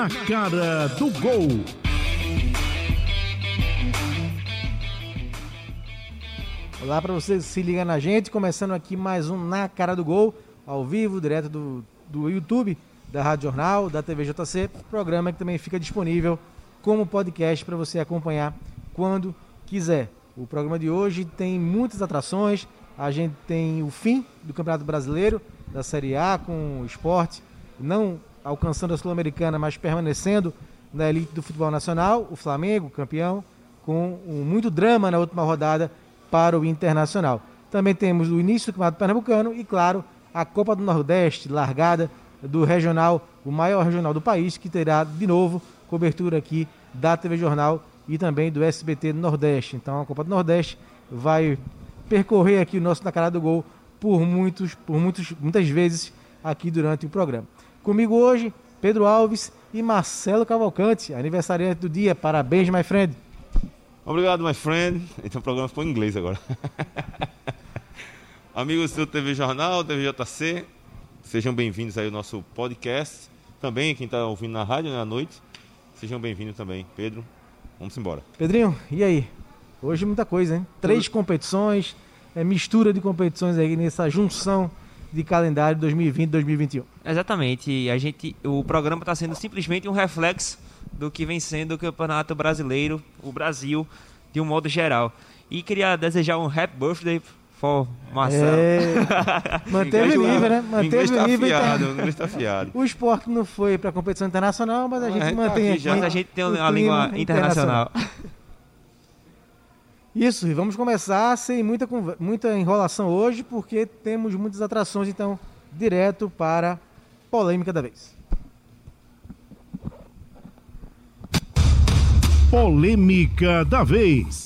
Na cara do gol. Olá para você se liga na gente, começando aqui mais um Na Cara do Gol, ao vivo, direto do, do YouTube, da Rádio Jornal, da TV JC, programa que também fica disponível como podcast para você acompanhar quando quiser. O programa de hoje tem muitas atrações, a gente tem o fim do Campeonato Brasileiro, da Série A, com o esporte, não alcançando a Sul-Americana, mas permanecendo na elite do futebol nacional, o Flamengo, campeão, com muito drama na última rodada para o Internacional. Também temos o início do Campeonato Pernambucano e, claro, a Copa do Nordeste, largada do regional, o maior regional do país, que terá de novo cobertura aqui da TV Jornal e também do SBT do Nordeste. Então a Copa do Nordeste vai percorrer aqui o nosso Na Cara do Gol por, muitos, por muitos, muitas vezes aqui durante o programa. Comigo hoje, Pedro Alves e Marcelo Cavalcante, aniversariante do dia. Parabéns, my friend. Obrigado, my friend. Então o programa ficou em inglês agora. Amigos do TV Jornal, TVJC, sejam bem-vindos aí ao nosso podcast. Também, quem está ouvindo na rádio né, à noite, sejam bem-vindos também. Pedro, vamos embora. Pedrinho, e aí? Hoje muita coisa, hein? Três competições, é, mistura de competições aí nessa junção de calendário 2020-2021. Exatamente. A gente, o programa está sendo simplesmente um reflexo do que vem sendo o Campeonato Brasileiro, o Brasil, de um modo geral. E queria desejar um happy birthday for Marcelo. É, manteve o nível, né? Manteve o nível. Tá afiado, o está afiado. O esporte não foi para a competição internacional, mas a gente a mantém tá aqui. Mas a gente tem uma língua internacional. Isso, e vamos começar sem muita, muita enrolação hoje, porque temos muitas atrações, então, direto para a polêmica da vez. Polêmica da vez.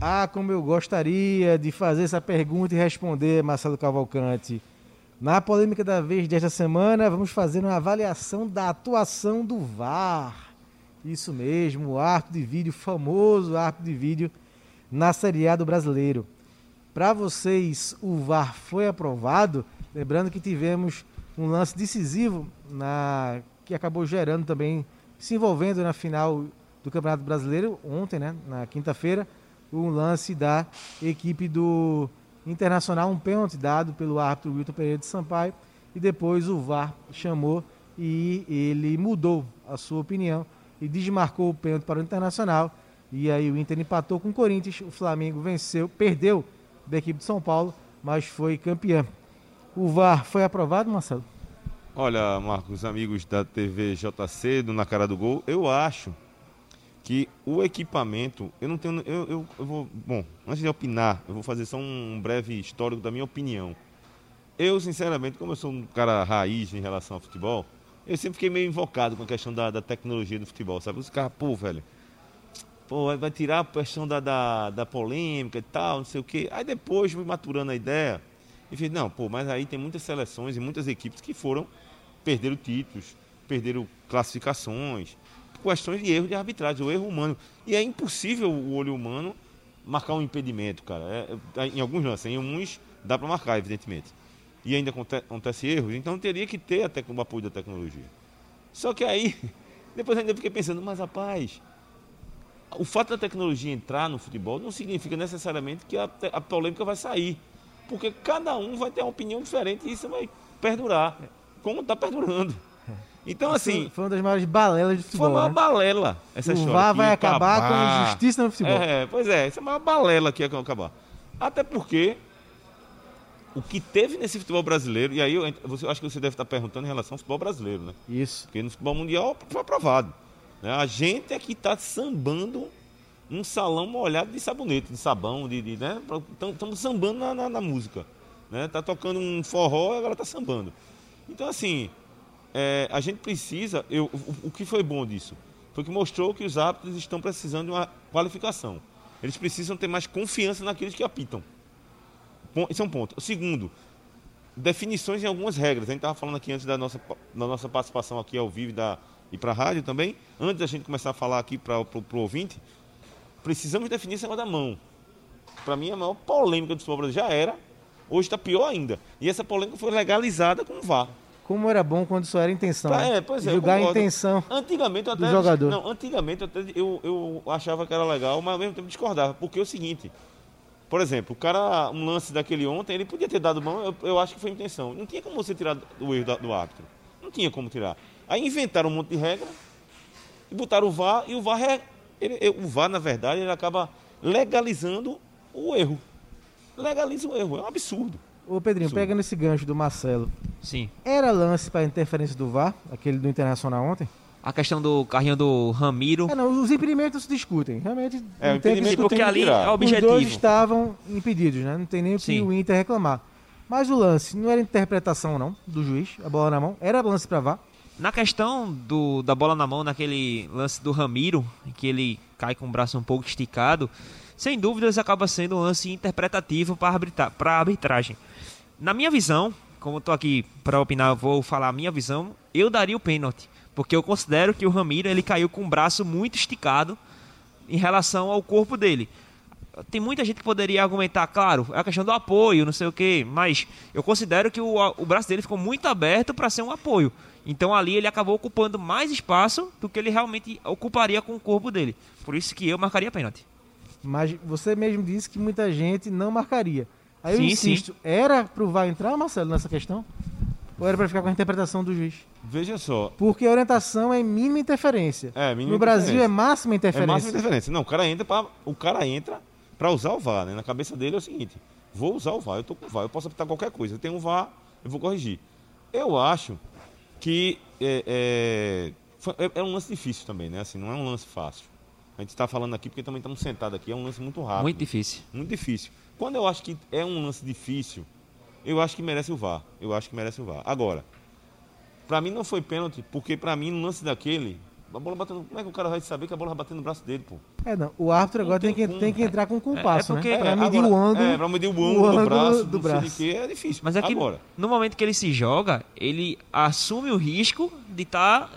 Ah, como eu gostaria de fazer essa pergunta e responder, Marcelo Cavalcante. Na polêmica da vez desta semana, vamos fazer uma avaliação da atuação do VAR. Isso mesmo, o arco de vídeo, famoso arco de vídeo na Série A do Brasileiro. Para vocês, o VAR foi aprovado? Lembrando que tivemos um lance decisivo na que acabou gerando também, se envolvendo na final do Campeonato Brasileiro ontem, né, na quinta-feira, um lance da equipe do Internacional, um pênalti dado pelo árbitro Wilton Pereira de Sampaio, e depois o VAR chamou e ele mudou a sua opinião e desmarcou o pênalti para o Internacional. E aí o Inter empatou com o Corinthians, o Flamengo venceu, perdeu da equipe de São Paulo, mas foi campeão. O VAR foi aprovado, Marcelo? Olha, Marcos, amigos da TV JC, do Na Cara do Gol, eu acho que o equipamento, eu não tenho, eu, eu, eu, vou, bom, antes de opinar, eu vou fazer só um breve histórico da minha opinião. Eu, sinceramente, como eu sou um cara raiz em relação ao futebol, eu sempre fiquei meio invocado com a questão da, da tecnologia do futebol, sabe? Os caras, pô, velho, pô, vai tirar a questão da, da, da polêmica e tal, não sei o quê. Aí depois fui maturando a ideia e fiz, não, pô, mas aí tem muitas seleções e muitas equipes que foram perderam títulos, perderam classificações, questões de erro de arbitragem, o erro humano. E é impossível o olho humano marcar um impedimento, cara. É, é, em alguns lances, em alguns dá para marcar, evidentemente. E ainda acontece, erros, então teria que ter até o apoio da tecnologia. Só que aí, depois ainda fiquei pensando, mas rapaz, o fato da tecnologia entrar no futebol não significa necessariamente que a, a polêmica vai sair. Porque cada um vai ter uma opinião diferente e isso vai perdurar como está perdurando. Então, assim. Foi uma das maiores balelas de futebol. Foi uma né? balela essa o história. VAR vai acabar, acabar, com a justiça no futebol. É, pois é, essa é uma balela que ia acabar. Até porque o que teve nesse futebol brasileiro, e aí eu, você, eu acho que você deve estar perguntando em relação ao futebol brasileiro, né? Isso. Porque no futebol mundial foi aprovado. Né? A gente é que está sambando um salão molhado de sabonete, de sabão, de, de né? Estamos sambando na, na, na, música. Né? Tá tocando um forró e agora tá sambando. Então, assim, é, a gente precisa. Eu, o, o, que foi bom disso? Foi que mostrou que os árbitros estão precisando de uma qualificação. Eles precisam ter mais confiança naqueles que apitam. Esse é um ponto. O segundo, definições em algumas regras. A gente estava falando aqui antes da nossa, da nossa participação aqui ao vivo da, e para a rádio também. Antes da gente começar a falar aqui para o ouvinte, precisamos definir esse negócio da mão. Para mim, a maior polêmica do futebol brasileiro já era Hoje está pior ainda. E essa polêmica foi legalizada com o VAR. Como era bom quando só era intenção. Tá, né? é, pois é, Julgar a intenção. Antigamente até. do jogador. Não, antigamente eu, até- eu, eu achava que era legal, mas ao mesmo tempo discordava. Porque é o seguinte. Por exemplo, o cara, um lance daquele ontem, ele podia ter dado mão, eu, eu acho que foi intenção. Não tinha como você tirar o erro do árbitro. Não tinha como tirar. Aí inventaram um monte de regra e botaram o VAR, e o VAR, é, ele- ele- o VAR, na verdade, ele acaba legalizando o erro. Legaliza o erro, é um absurdo. Ô Pedrinho, pega nesse gancho do Marcelo. Sim. Era lance para interferência do VAR, aquele do Internacional ontem? A questão do carrinho do Ramiro. É, não, os impedimentos se discutem. Realmente, É, o não tem que porque ali é o Os dois objetivo. estavam impedidos, né? Não tem nem o que Sim. o Inter reclamar. Mas o lance não era interpretação, não, do juiz, a bola na mão. Era lance para VAR. Na questão do, da bola na mão, naquele lance do Ramiro, em que ele cai com o braço um pouco esticado, sem dúvidas acaba sendo um lance interpretativo para arbitra a arbitragem. Na minha visão, como eu tô aqui para opinar, eu vou falar a minha visão, eu daria o pênalti, porque eu considero que o Ramiro ele caiu com o braço muito esticado em relação ao corpo dele. Tem muita gente que poderia argumentar, claro, é a questão do apoio, não sei o quê, mas eu considero que o, o braço dele ficou muito aberto para ser um apoio. Então ali ele acabou ocupando mais espaço do que ele realmente ocuparia com o corpo dele. Por isso que eu marcaria pênalti. Mas você mesmo disse que muita gente não marcaria. Aí eu Sim, insisto, era pro VAR entrar, Marcelo, nessa questão? Ou era para ficar com a interpretação do juiz? Veja só, Porque a orientação é mínima interferência. É, mínima no Brasil interferência. é máxima É interferência. máxima interferência. Não, o cara entra para o cara entra para usar o VAR, né? Na cabeça dele é o seguinte: vou usar o VAR, eu tô com o VAR, eu posso apitar qualquer coisa. Eu tenho um VAR, eu vou corrigir. Eu acho que é, é, foi- é- é um lance difícil também, né? Assim, não é um lance fácil. A gente está falando aqui porque também estamos sentados aqui, é um lance muito rápido. Muito difícil. Muito difícil. Quando eu acho que é um lance difícil, eu acho que merece o VAR. Eu acho que merece o VAR. Agora, pra mim não foi pênalti, porque pra mim no lance daquele, a bola batendo, como é que o cara vai saber que a bola vai bater no braço dele, pô? É, não. O árbitro agora tem, tem que, tem que entrar com um compasso, é porque- né? Pra É, medir agora- o ângulo. É, pra medir o ângulo, o do ângulo braço, do não sei de braço. quê, é difícil. Mas é que Agora, no momento que ele se joga, ele assume o risco de estar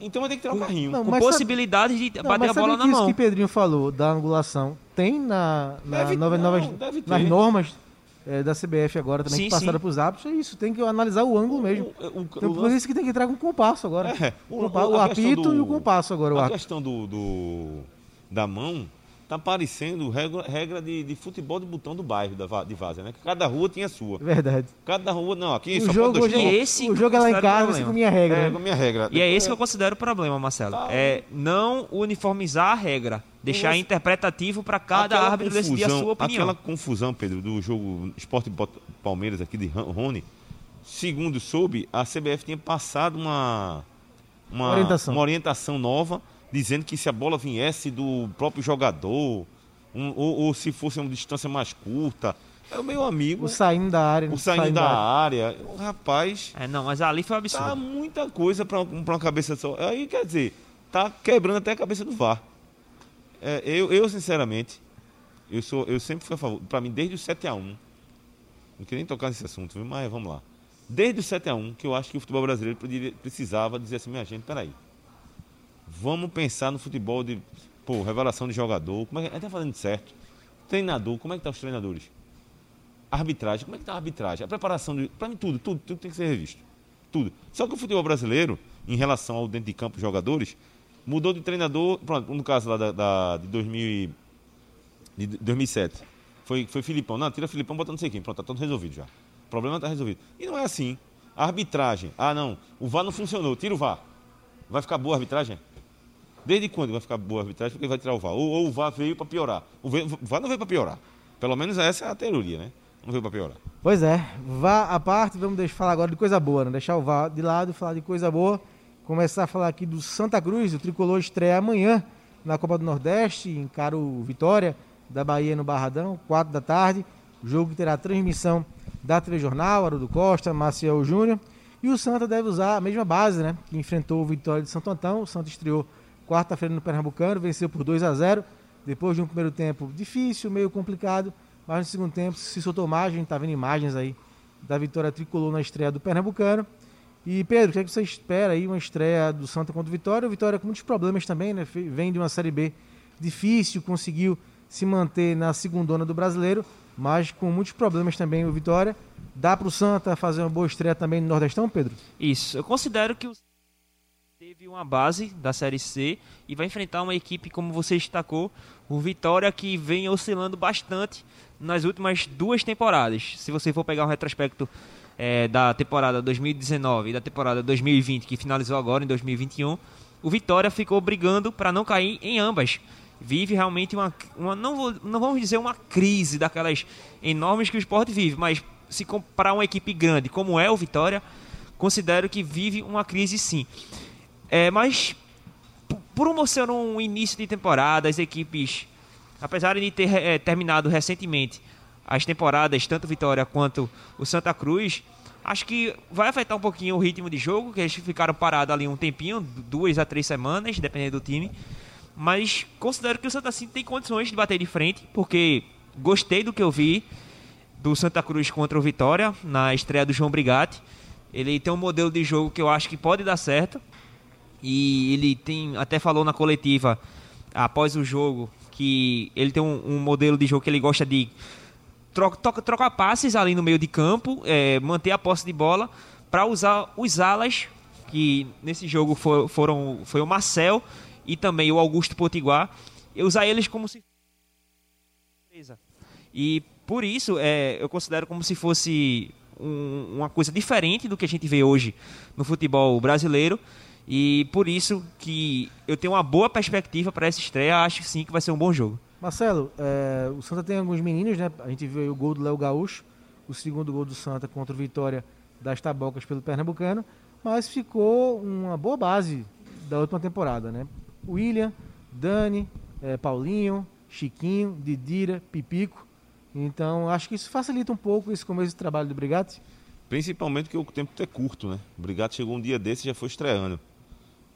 então vai ter que tirar o carrinho. Não, com mas sabe- possibilidade de Não, bater mas a bola que na isso mão. que Pedrinho falou da angulação tem na, na Deve- nova- não, novas, ter. nas normas é, da CBF agora também Sim, que passaram para os árbitros. É isso, tem que analisar o ângulo mesmo. O- o- o Então, por lance- isso que tem que entrar com o compasso agora. É, o, o- o- o apito do- e o compasso agora. O A questão do, do- da mão tá parecendo regra, regra de, de futebol de botão do bairro da, de Várzea, né? Cada rua tinha a sua. Verdade. Cada rua, não, aqui O só jogo, pode dois hoje, E pontos. esse o jogo é lá em casa, você com minha regra. É, com a minha regra. E é esse que eu considero o problema, Marcelo. Tá. É não uniformizar a regra. Deixar Você- interpretativo para cada Aquela árbitro decidir a confusão- sua opinião. Aquela confusão, Pedro, do jogo Esporte Palmeiras aqui de Rony, segundo soube, a CBF tinha passado uma, uma, Orientação. uma orientação nova, dizendo que se a bola viesse do próprio jogador, um- ou, ou se fosse uma distância mais curta, é o meu amigo, O saindo da área. o saindo da área, o rapaz, É, não, mas ali foi um absurdo. tá muita coisa para uma cabeça só. Aí, quer dizer, tá quebrando até a cabeça do VAR. É, eu, eu, sinceramente, eu, sou, eu sempre fui a favor. Para mim, desde o 7x1, não queria nem tocar nesse assunto, viu? mas vamos lá. Desde o 7x1, que eu acho que o futebol brasileiro precisava dizer assim: minha gente, peraí. Vamos pensar no futebol de, pô, revelação de jogador. Como é que a gente tá fazendo certo? Treinador, como é que tá os treinadores? Arbitragem, como é que tá a arbitragem? A preparação, de, para mim, tudo, tudo, tudo tem que ser revisto. Tudo. Só que o futebol brasileiro, em relação ao dentro de campo jogadores, mudou de treinador. Pronto, no caso lá da, da- de 2000 e- de 2007. Foi, foi Filipão. Não, tira Filipão, bota não sei quem. Pronto, tá tudo resolvido já. O problema tá resolvido. E não é assim. A arbitragem. Ah, não. O VAR não funcionou. Tira o VAR. Vai ficar boa a arbitragem? Desde quando vai ficar boa a arbitragem? Porque vai tirar o VAR. Ou, ou o VAR veio para piorar. O VAR não veio para piorar. Pelo menos essa é a teoria, né? Não veio para piorar. Pois é, vá à parte, vamos deixar, falar agora de coisa boa, né? Deixar o VAR de lado falar de coisa boa. Começar a falar aqui do Santa Cruz, o tricolor estreia amanhã na Copa do Nordeste, encara o Vitória da Bahia no Barradão, 4 da tarde. O jogo terá transmissão da TV Jornal, Haroldo Costa, Maciel Júnior. E o Santa deve usar a mesma base, né? Que enfrentou o Vitória de Santo Antão. O Santa estreou quarta-feira no Pernambucano, venceu por 2 a 0 depois de um primeiro tempo difícil, meio complicado, mas no segundo tempo se soltou mais, a gente tá vendo imagens aí da vitória tricolor na estreia do Pernambucano. E Pedro, o que, é que você espera aí, uma estreia do Santa contra o Vitória? O Vitória com muitos problemas também, né? Vem de uma Série B difícil, conseguiu se manter na segundona do brasileiro, mas com muitos problemas também o Vitória. Dá para o Santa fazer uma boa estreia também no Nordestão, Pedro? Isso. Eu considero que o uma base da Série C e vai enfrentar uma equipe, como você destacou, o Vitória, que vem oscilando bastante nas últimas duas temporadas. Se você for pegar um retrospecto é, da temporada 2019 e da temporada 2020, que finalizou agora em 2021, o Vitória ficou brigando para não cair em ambas. Vive realmente uma, uma não, vou, não vamos dizer uma crise daquelas enormes que o esporte vive, mas se comparar uma equipe grande como é o Vitória, considero que vive uma crise sim. É, mas por uma ser um início de temporada, as equipes, apesar de ter é, terminado recentemente as temporadas, tanto Vitória quanto o Santa Cruz, acho que vai afetar um pouquinho o ritmo de jogo, que eles ficaram parados ali um tempinho, duas a três semanas, dependendo do time. Mas considero que o Santa Cruz tem condições de bater de frente, porque gostei do que eu vi do Santa Cruz contra o Vitória na estreia do João Brigatti. Ele tem um modelo de jogo que eu acho que pode dar certo. E ele tem até falou na coletiva após o jogo que ele tem um, um modelo de jogo que ele gosta de troca, troca, trocar passes ali no meio de campo, é, manter a posse de bola para usar os alas que nesse jogo for, foram foi o Marcel e também o Augusto Potiguar, e usar eles como se e por isso é, eu considero como se fosse um, uma coisa diferente do que a gente vê hoje no futebol brasileiro e por isso que eu tenho uma boa perspectiva para essa estreia. Acho sim que vai ser um bom jogo. Marcelo, é, o Santa tem alguns meninos, né? A gente viu o gol do Léo Gaúcho, o segundo gol do Santa contra o Vitória das Tabocas pelo Pernambucano, mas ficou uma boa base da última temporada, né? William, Dani, é, Paulinho, Chiquinho, Didira, Pipico. Então, acho que isso facilita um pouco esse começo de trabalho do Brigatti. Principalmente que o tempo é curto, né? O Brigatti chegou um dia desse e já foi estreando.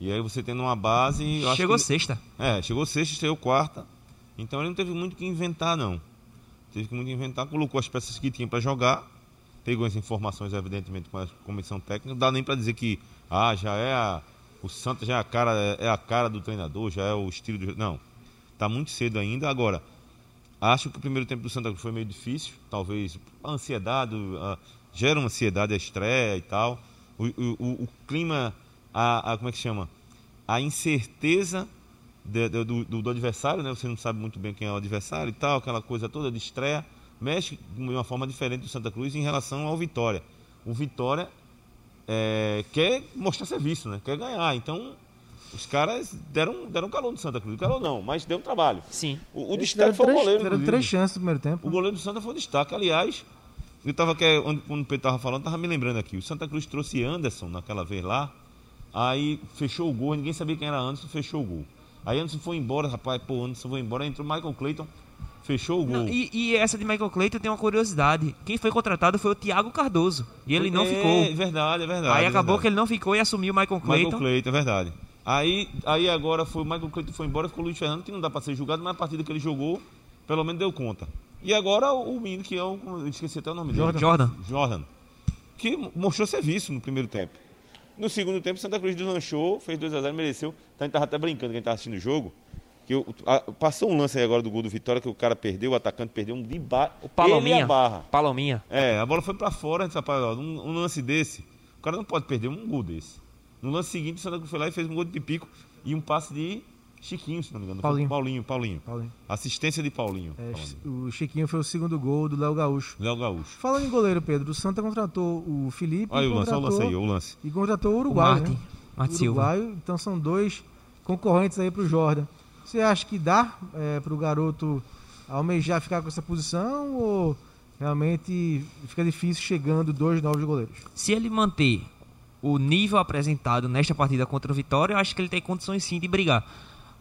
E aí você tendo uma base. chegou que... sexta. É, chegou sexta, estreou quarta. Então ele não teve muito que inventar, não. Teve que muito inventar, colocou as peças que tinha para jogar, pegou as informações, evidentemente, com a comissão técnica. Não dá nem para dizer que ah, já é a. O Santa já é a cara, é a cara do treinador, já é o estilo do. Não. Tá muito cedo ainda. Agora, acho que o primeiro tempo do Santa foi meio difícil. Talvez a ansiedade, a, gera uma ansiedade a estreia e tal. O, o, o clima a, a, como é que chama? A incerteza de, de, do, do, adversário, né? Você não sabe muito bem quem é o adversário e tal, aquela coisa toda de estreia, mexe de uma forma diferente do Santa Cruz em relação ao Vitória. O Vitória é, quer mostrar serviço, né? Quer ganhar. Então, os caras deram, deram calor no Santa Cruz. Calor não, mas deu um trabalho. Sim. O, o destaque foi o goleiro. Deram três chances no primeiro tempo. O goleiro do Santa foi o destaque. Aliás, eu tava aqui, onde, quando o Pedro estava falando, estava me lembrando aqui. O Santa Cruz trouxe Anderson naquela vez lá. Aí fechou o gol, ninguém sabia quem era Anderson, fechou o gol. Aí Anderson foi embora, rapaz, pô, Anderson foi embora, entrou Michael Clayton, fechou o gol. Não, e, e, essa de Michael Clayton tem uma curiosidade. Quem foi contratado foi o Thiago Cardoso. E ele não é, ficou. É verdade, é verdade. Aí é acabou verdade. que ele não ficou e assumiu o Michael Clayton. Michael Clayton, é verdade. Aí, aí agora foi o Michael Clayton foi embora, ficou o Luiz Fernando, que não dá para ser julgado, mas a partida que ele jogou, pelo menos deu conta. E agora o menino que é o. Esqueci até o nome dele. Jordan. Jordan. Que mostrou serviço no primeiro tempo. No segundo tempo, Santa Cruz deslanchou, fez 2x0, mereceu. Então a gente tava até brincando, quem tava assistindo o jogo. Que eu, a, passou um lance aí agora do gol do Vitória que o cara perdeu, o atacante perdeu um de ba... O Palominha. barra. Palominha. É, a bola foi para fora, disse, rapaz, ó, um, um, lance desse, o cara não pode perder um gol desse. No lance seguinte, o Santa Cruz foi lá e fez um gol de pipico e um passe de Chiquinho, se não me engano. Paulinho. Paulinho, Paulinho. Paulinho. Assistência de Paulinho. É, o Chiquinho foi o segundo gol do Léo Gaúcho. Léo Gaúcho. Falando em goleiro, Pedro, o Santa contratou o Felipe. Olha o lance, olha o lance aí, o lance. E contratou o Uruguai. O Martin. Né? Martin Uruguaio, Silva. Então são dois concorrentes aí para o Jordan. Você acha que dá é, para o garoto almejar ficar com essa posição ou realmente fica difícil chegando dois novos goleiros? Se ele manter o nível apresentado nesta partida contra o Vitória, eu acho que ele tem condições sim de brigar.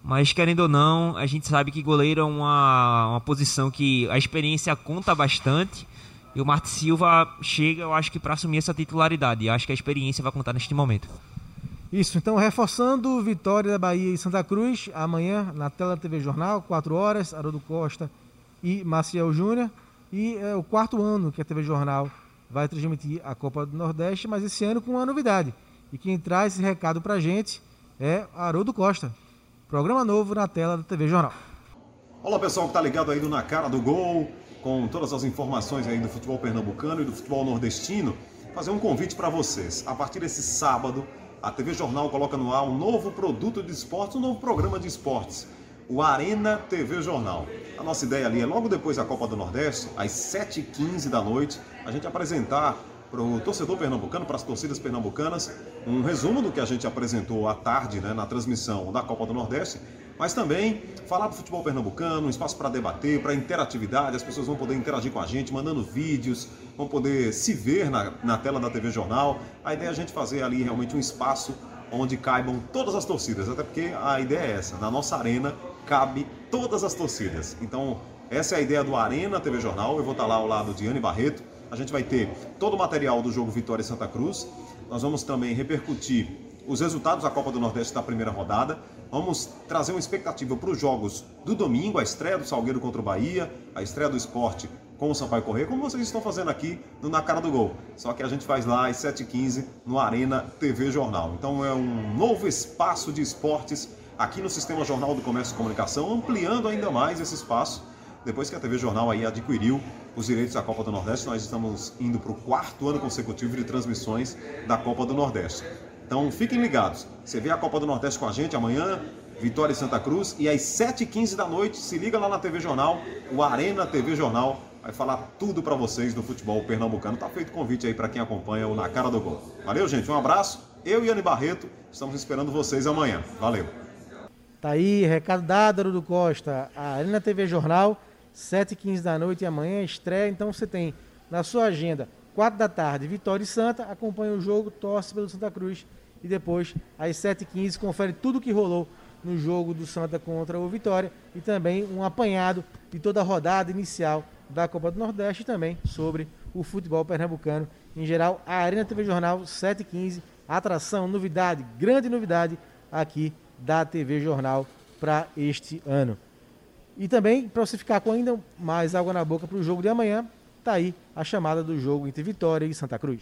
Mas querendo ou não, a gente sabe que goleiro é uma, uma posição que a experiência conta bastante. E o Martin Silva chega, eu acho que para assumir essa titularidade. E acho que a experiência vai contar neste momento. Isso, então reforçando Vitória da Bahia e Santa Cruz, amanhã na tela da TV Jornal, 4 horas, Haroldo Costa e Maciel Júnior. E é o quarto ano que a TV Jornal vai transmitir a Copa do Nordeste, mas esse ano com uma novidade. E quem traz esse recado pra gente é Haroldo Costa. Programa novo na tela da TV Jornal. Olá pessoal que está ligado aí no Na Cara do Gol, com todas as informações aí do futebol pernambucano e do futebol nordestino. Fazer um convite para vocês. A partir desse sábado, a TV Jornal coloca no ar um novo produto de esportes, um novo programa de esportes, o Arena TV Jornal. A nossa ideia ali é logo depois da Copa do Nordeste, às 7h15 da noite, a gente apresentar para o torcedor pernambucano, para as torcidas pernambucanas, um resumo do que a gente apresentou à tarde né, na transmissão da Copa do Nordeste, mas também falar do futebol pernambucano, um espaço para debater, para interatividade, as pessoas vão poder interagir com a gente, mandando vídeos, vão poder se ver na, na tela da TV Jornal. A ideia é a gente fazer ali realmente um espaço onde caibam todas as torcidas, até porque a ideia é essa, na nossa arena cabe todas as torcidas. Então, essa é a ideia do Arena TV Jornal, eu vou estar lá ao lado de Anne Barreto, a gente vai ter todo o material do jogo Vitória e Santa Cruz. Nós vamos também repercutir os resultados da Copa do Nordeste da primeira rodada. Vamos trazer uma expectativa para os jogos do domingo, a estreia do Salgueiro contra o Bahia, a estreia do esporte com o Sampaio Correia, como vocês estão fazendo aqui no Na Cara do Gol. Só que a gente faz lá às 7h15 no Arena TV Jornal. Então é um novo espaço de esportes aqui no Sistema Jornal do Comércio e Comunicação, ampliando ainda mais esse espaço depois que a TV Jornal aí adquiriu os direitos da Copa do Nordeste, nós estamos indo para o quarto ano consecutivo de transmissões da Copa do Nordeste. Então fiquem ligados. Você vê a Copa do Nordeste com a gente amanhã, Vitória e Santa Cruz, e às 7h15 da noite, se liga lá na TV Jornal, o Arena TV Jornal vai falar tudo para vocês do futebol pernambucano. Tá feito convite aí para quem acompanha o Na Cara do Gol. Valeu, gente. Um abraço. Eu e Anne Barreto estamos esperando vocês amanhã. Valeu. Tá aí, recado dado, Arudo Costa. A Arena TV Jornal 7h15 da noite e amanhã estreia. Então você tem na sua agenda, 4 da tarde, Vitória e Santa, acompanha o jogo, torce pelo Santa Cruz e depois, às 7h15, confere tudo que rolou no jogo do Santa contra o Vitória e também um apanhado de toda a rodada inicial da Copa do Nordeste e também sobre o futebol pernambucano em geral. A Arena TV Jornal 7h15, atração, novidade, grande novidade aqui da TV Jornal para este ano. E também, para você ficar com ainda mais água na boca para o jogo de amanhã, tá aí a chamada do jogo entre Vitória e Santa Cruz.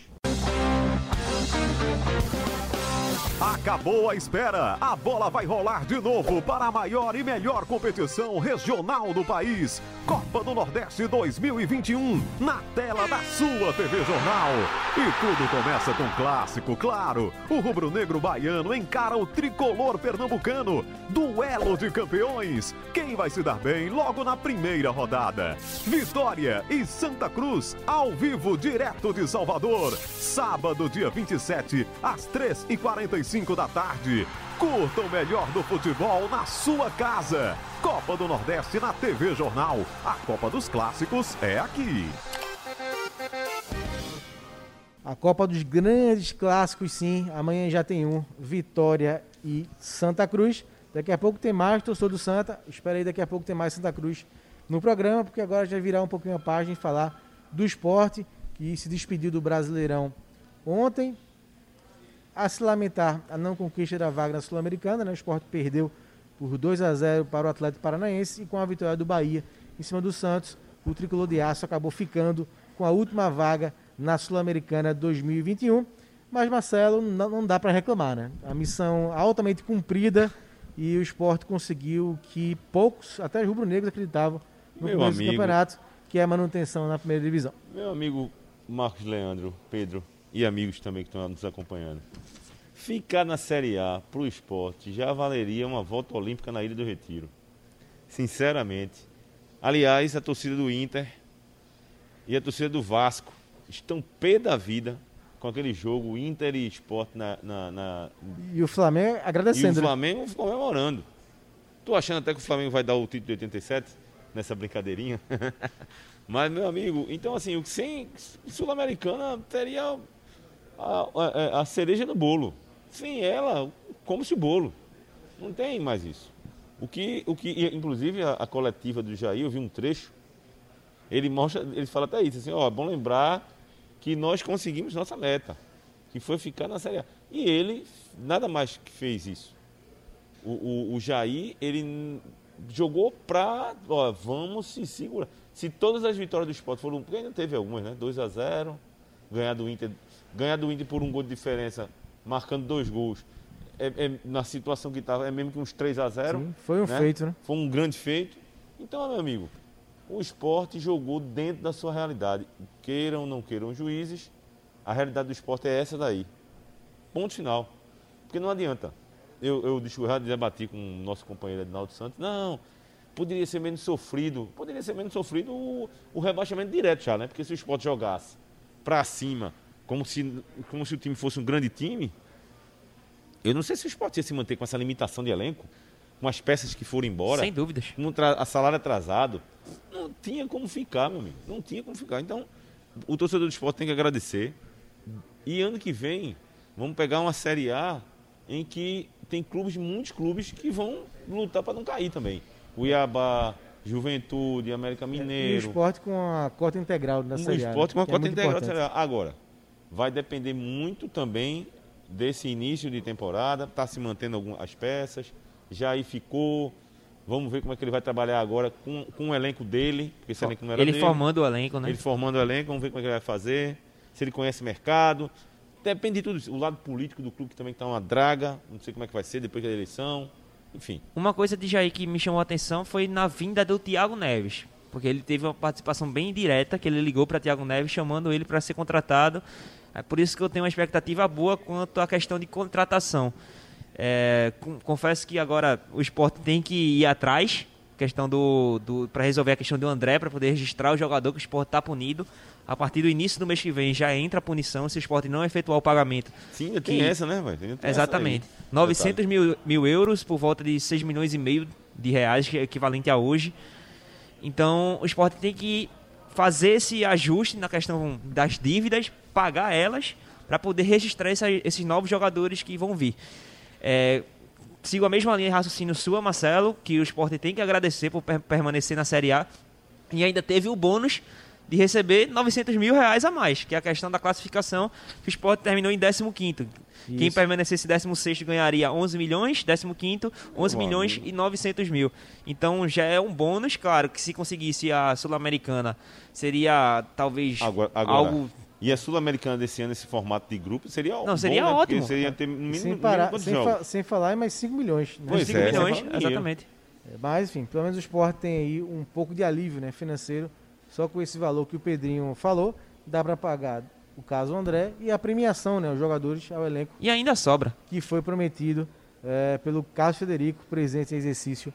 Acabou a espera. A bola vai rolar de novo para a maior e melhor competição regional do país. Copa do Nordeste 2021, na tela da sua TV Jornal. E tudo começa com clássico, claro. O rubro-negro baiano encara o tricolor pernambucano. Duelo de campeões. Quem vai se dar bem logo na primeira rodada? Vitória e Santa Cruz, ao vivo, direto de Salvador. Sábado, dia 27, às 3h45 da tarde. Curta o melhor do futebol na sua casa. Copa do Nordeste na TV Jornal. A Copa dos Clássicos é aqui. A Copa dos grandes clássicos, sim. Amanhã já tem um. Vitória e Santa Cruz. Daqui a pouco tem mais, torcedor do Santa. Espera aí, daqui a pouco tem mais Santa Cruz no programa, porque agora já virar um pouquinho a página e falar do esporte, que se despediu do Brasileirão ontem. A se lamentar a não conquista da vaga na Sul-Americana, né? o esporte perdeu por 2 a 0 para o Atlético Paranaense e com a vitória do Bahia em cima do Santos, o tricolor de aço acabou ficando com a última vaga na Sul-Americana 2021. Mas Marcelo, não, dá para reclamar, né? A missão altamente cumprida e o esporte conseguiu que poucos, até os rubro-negros, acreditavam no Meu começo do amigo. campeonato, que é a manutenção na primeira divisão. Meu amigo Marcos Leandro, Pedro e amigos também que estão nos acompanhando. Ficar na Série A pro esporte já valeria uma volta olímpica na Ilha do Retiro. Sinceramente. Aliás, a torcida do Inter e a torcida do Vasco estão pé da vida com aquele jogo Inter e esporte na, na, na- E o Flamengo e o agradecendo. né? Flamengo comemorando. Tô achando até que o Flamengo vai dar o título de 87 nessa brincadeirinha. Mas, meu amigo, então assim, o que sem Sul-Americana teria a, a- a cereja no bolo. Sem ela, come-se o bolo. Não tem mais isso. O que, o que inclusive, a, a coletiva do Jair, eu vi um trecho, ele mostra, ele fala até isso, assim, ó, é bom lembrar que nós conseguimos nossa meta, que foi ficar na Série A. E ele, nada mais que fez isso. O, o, o Jair, ele jogou pra, ó, vamos se segurar. Se todas as vitórias do esporte foram, porque ainda teve algumas, né? 2 a 0 ganhar do Inter, ganhar do Inter por um gol de diferença, marcando dois gols. É, é- na situação que estava, é mesmo que uns 3 a 0 Sim, foi um né? feito, né? Foi um grande feito. Então, meu amigo, o esporte jogou dentro da sua realidade. Queiram ou não queiram juízes, a realidade do esporte é essa daí. Ponto final. Porque não adianta. Eu, eu já debati com o nosso companheiro Edinaldo Santos. Não, poderia ser menos sofrido. Poderia ser menos sofrido o, o rebaixamento direto já, né? Porque se o esporte jogasse para cima, como se, como se o time fosse um grande time, eu não sei se o esporte ia se manter com essa limitação de elenco, com as peças que foram embora. Sem dúvidas. Com a salário atrasado. Não tinha como ficar, meu amigo. Não tinha como ficar. Então, o torcedor do esporte tem que agradecer. E ano que vem, vamos pegar uma Série A em que tem clubes, muitos clubes, que vão lutar para não cair também. Cuiabá, Juventude, América Mineiro. E o esporte com a cota integral da Série A. O esporte com a é cota é integral da Série A. Agora, vai depender muito também desse início de temporada, está se mantendo algumas peças, já aí ficou. Vamos ver como é que ele vai trabalhar agora com, com o elenco dele, porque esse elenco não era ele dele. Ele formando o elenco, né? Ele formando o elenco, vamos ver como é que ele vai fazer, se ele conhece o mercado. Depende de tudo isso. O lado político do clube que também está uma draga, não sei como é que vai ser depois da eleição, enfim. Uma coisa de Jair que me chamou a atenção foi na vinda do Thiago Neves, porque ele teve uma participação bem direta, que ele ligou para Thiago Neves chamando ele para ser contratado. É por isso que eu tenho uma expectativa boa quanto à questão de contratação. É, confesso que agora o esporte tem que ir atrás, questão do, do para resolver a questão do André, para poder registrar o jogador que o esporte está punido. A partir do início do mês que vem já entra a punição se o esporte não efetuar o pagamento. Sim, tem que... essa, né, velho? Exatamente. 900 mil, mil euros por volta de 6 milhões e meio de reais, que é equivalente a hoje. Então o esporte tem que fazer esse ajuste na questão das dívidas, pagar elas, para poder registrar esses novos jogadores que vão vir. É, sigo a mesma linha de raciocínio sua, Marcelo, que o esporte tem que agradecer por per permanecer na Série A. E ainda teve o bônus de receber 900 mil reais a mais, que é a questão da classificação, que o esporte terminou em 15º. Quem permanecesse 16 ganharia 11 milhões, 15 11 milhões e 900 mil. Então já é um bônus, claro, que se conseguisse a Sul-Americana seria talvez agora, agora, algo... E a Sul-Americana desse ano, esse formato de grupo, seria Não, seria bom, né? ótimo. seria ter mínimo, sem, parar, sem, fa sem, falar em mais 5 milhões. Né? Pois 5 é, milhões, exatamente. É, mas, enfim, pelo menos o esporte tem aí um pouco de alívio né, financeiro só com esse valor que o Pedrinho falou, dá para pagar o caso André e a premiação, né, os jogadores ao elenco. E ainda sobra. Que foi prometido é, pelo Carlos Federico, presidente em exercício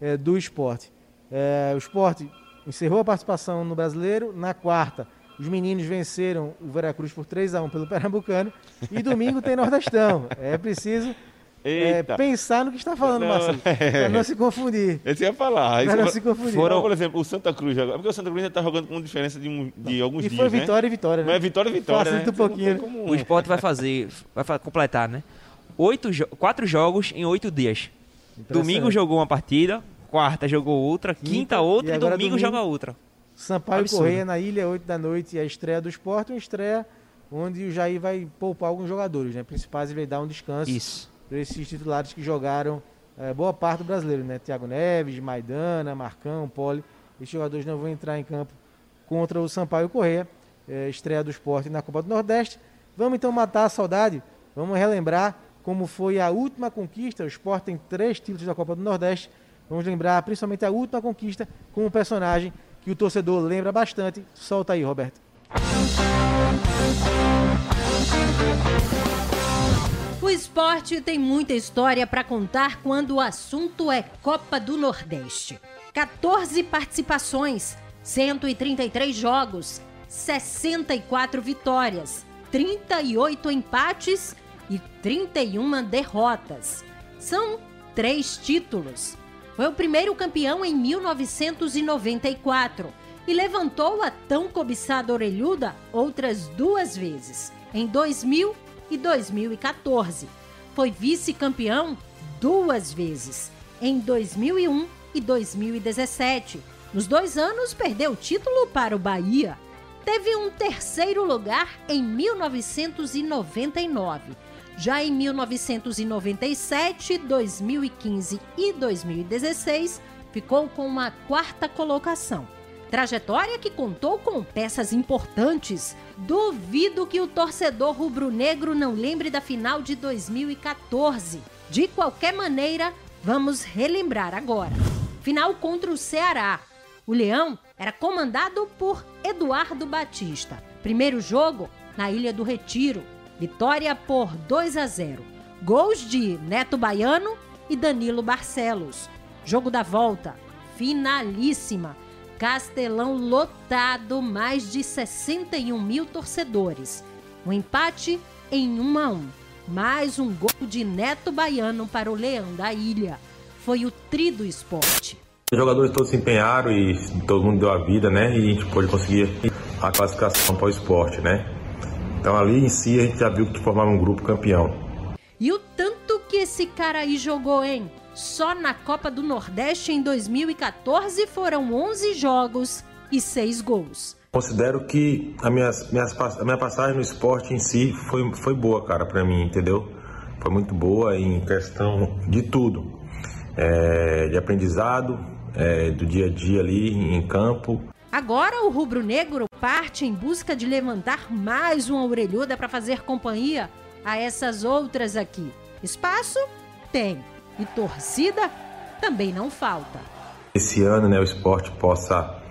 é, do esporte. É, o esporte encerrou a participação no Brasileiro. Na quarta, os meninos venceram o Veracruz por 3 a 1 pelo Pernambucano. E domingo tem Nordestão. É preciso é, pensar no que está falando, não, Marcelo. É. Para não se confundir. Esse ia falar. Para não se confundir. Foram, por exemplo, o Santa Cruz agora. Porque o Santa Cruz já está jogando com diferença de, um, de alguns e dias. E foi né? vitória e vitória, né? Mas é vitória e vitória. Né? Um pouquinho. Como... O esporte vai fazer, vai completar, né? Oito, quatro jogos em oito dias. Domingo jogou uma partida, quarta jogou outra, quinta, quinta outra e, e domingo, domingo, joga outra. Sampaio Absurdo. Correia na ilha, 8 da noite, a estreia do esporte, uma estreia onde o Jair vai poupar alguns jogadores, né? Principais ele vai dar um descanso. Isso esses titulares que jogaram é, boa parte do brasileiro, né? Thiago Neves, Maidana, Marcão, Poli. Esses jogadores não vão entrar em campo contra o Sampaio Correia, é, estreia do esporte na Copa do Nordeste. Vamos então matar a saudade, vamos relembrar como foi a última conquista. O esporte tem três títulos da Copa do Nordeste. Vamos lembrar principalmente a última conquista com um personagem que o torcedor lembra bastante. Solta aí, Roberto. Esporte tem muita história para contar quando o assunto é Copa do Nordeste. 14 participações, 133 jogos, 64 vitórias, 38 empates e 31 derrotas. São três títulos. Foi o primeiro campeão em 1994 e levantou a tão cobiçada orelhuda outras duas vezes, em 2000 e 2014. Foi vice-campeão duas vezes, em 2001 e 2017. Nos dois anos, perdeu o título para o Bahia. Teve um terceiro lugar em 1999. Já em 1997, 2015 e 2016, ficou com uma quarta colocação. Trajetória que contou com peças importantes. Duvido que o torcedor rubro-negro não lembre da final de 2014. De qualquer maneira, vamos relembrar agora. final contra o Ceará. O Leão era comandado por Eduardo Batista. Primeiro jogo na Ilha do Retiro. Vitória por 2 a 0. Gols de Neto Baiano e Danilo Barcelos. Jogo da volta, finalíssima. Castelão lotado, mais de 61 mil torcedores. Um empate em 1 a 1. Mais um gol de Neto Baiano para o Leão da Ilha. Foi o tri do esporte. Os jogadores todos se empenharam e todo mundo deu a vida, né? E a gente pôde conseguir a classificação para o esporte, né? Então ali em si a gente já viu que formava um grupo campeão. E o tanto que esse cara aí jogou, hein? Só na Copa do Nordeste em 2014 foram 11 jogos e 6 gols. Considero que a minha, a minha passagem no esporte em si foi, foi boa, cara, para mim, entendeu? Foi muito boa em questão de tudo. É, de aprendizado, é, do dia a dia ali em campo. Agora o rubro-negro parte em busca de levantar mais uma orelhuda para fazer companhia a essas outras aqui. Espaço? Tem. E torcida? Também não falta. Esse ano, né, o esporte possa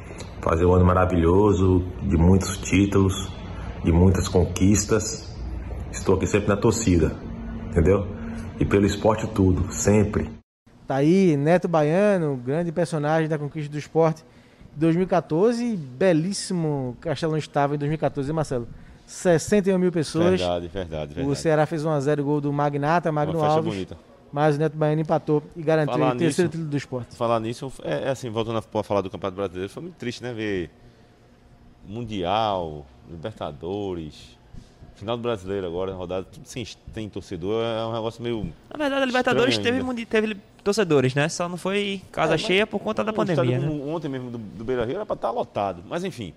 fazer um ano maravilhoso, de muitos títulos, de muitas conquistas. Estou aqui sempre na torcida, entendeu? E pelo esporte tudo, sempre. Tá aí Neto Baiano, grande personagem da conquista do esporte. 2014, belíssimo Castelão estava em 2014, Marcelo? 61 mil pessoas. Verdade, verdade, verdade. O Ceará fez 1x0 gol do Magnata, Magno Uma festa Alves. bonita. Mas o Neto Baiano empatou e garantiu Falar o terceiro nisso- título do esporte. Falar nisso, é, é assim, voltando a falar do Campeonato Brasileiro, foi muito triste, né? Ver Mundial, Libertadores, final do Brasileiro agora, rodada, tudo sem tem torcedor, é um negócio meio. Na verdade, a Libertadores teve, ainda. teve torcedores, né? Só não foi casa É, cheia por conta da o pandemia, né? Ontem mesmo do, do Beira Rio era para estar lotado, mas enfim.